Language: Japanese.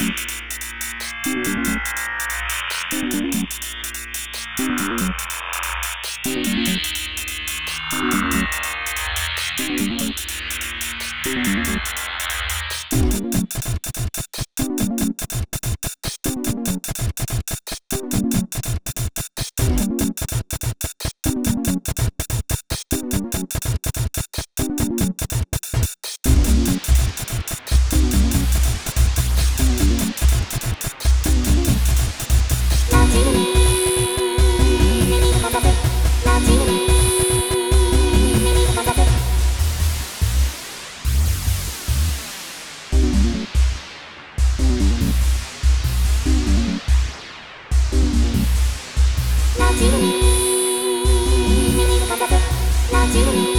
you you.